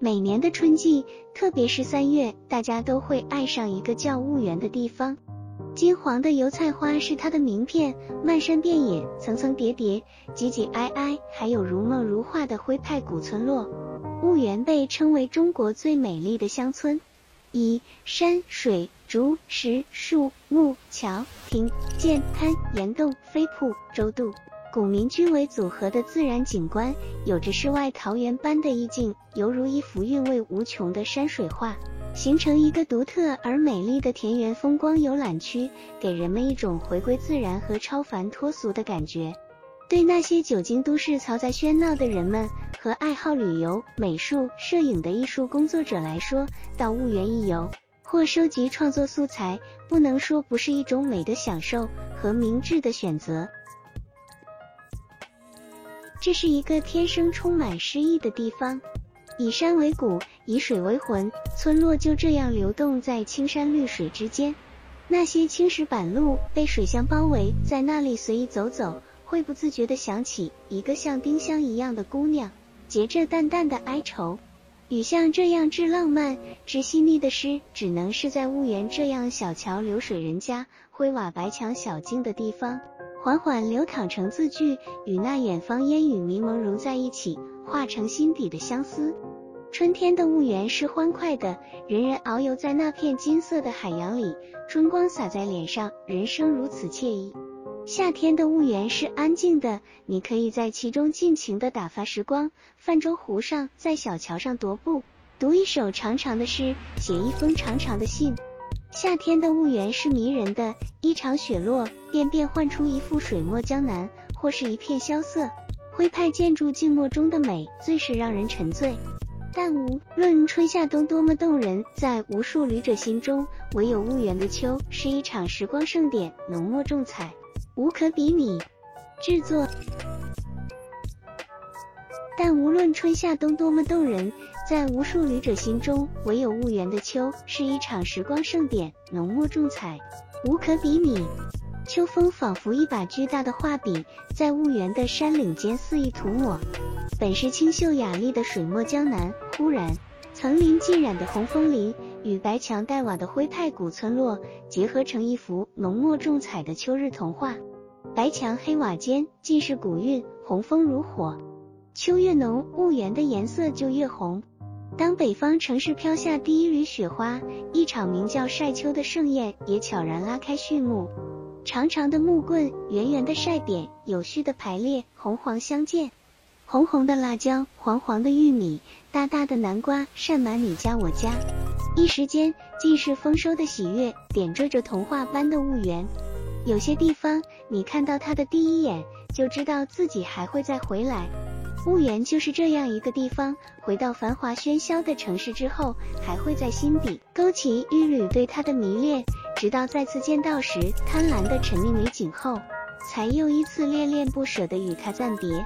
每年的春季，特别是三月，大家都会爱上一个叫婺源的地方。金黄的油菜花是它的名片，漫山遍野，层层叠叠，挤挤挨挨，还有如梦如画的徽派古村落。婺源被称为中国最美丽的乡村，以山水、竹石、树木、桥亭、涧滩、岩洞、飞瀑、洲渡。古民居为组合的自然景观，有着世外桃源般的意境，犹如一幅韵味无穷的山水画，形成一个独特而美丽的田园风光游览区，给人们一种回归自然和超凡脱俗的感觉。对那些久经都市嘈杂喧闹的人们和爱好旅游、美术、摄影的艺术工作者来说，到婺源一游或收集创作素材，不能说不是一种美的享受和明智的选择。这是一个天生充满诗意的地方，以山为骨，以水为魂，村落就这样流动在青山绿水之间。那些青石板路被水乡包围，在那里随意走走，会不自觉地想起一个像丁香一样的姑娘，结着淡淡的哀愁。雨像这样致浪漫、致细腻的诗，只能是在婺源这样小桥流水人家、灰瓦白墙小径的地方。缓缓流淌成字句，与那远方烟雨迷蒙融在一起，化成心底的相思。春天的婺源是欢快的，人人遨游在那片金色的海洋里，春光洒在脸上，人生如此惬意。夏天的婺源是安静的，你可以在其中尽情的打发时光，泛舟湖上，在小桥上踱步，读一首长长的诗，写一封长长的信。夏天的婺源是迷人的，一场雪落便变换出一幅水墨江南，或是一片萧瑟。徽派建筑静默中的美，最是让人沉醉。但无论春夏冬多么动人，在无数旅者心中，唯有婺源的秋是一场时光盛典，浓墨重彩，无可比拟。制作。但无论春夏冬多么动人。在无数旅者心中，唯有婺源的秋是一场时光盛典，浓墨重彩，无可比拟。秋风仿佛一把巨大的画笔，在婺源的山岭间肆意涂抹。本是清秀雅丽的水墨江南，忽然层林尽染的红枫林与白墙黛瓦的徽派古村落结合成一幅浓墨重彩的秋日童话。白墙黑瓦间尽是古韵，红枫如火。秋越浓，婺源的颜色就越红。当北方城市飘下第一缕雪花，一场名叫晒秋的盛宴也悄然拉开序幕。长长的木棍，圆圆的晒点，有序的排列，红黄相间。红红的辣椒，黄黄的玉米，大大的南瓜，晒满你家我家。一时间，尽是丰收的喜悦，点缀着童话般的婺源。有些地方，你看到它的第一眼，就知道自己还会再回来。婺源就是这样一个地方，回到繁华喧嚣的城市之后，还会在心底勾起一缕对它的迷恋，直到再次见到时，贪婪的沉溺美景后，才又一次恋恋不舍地与它暂别。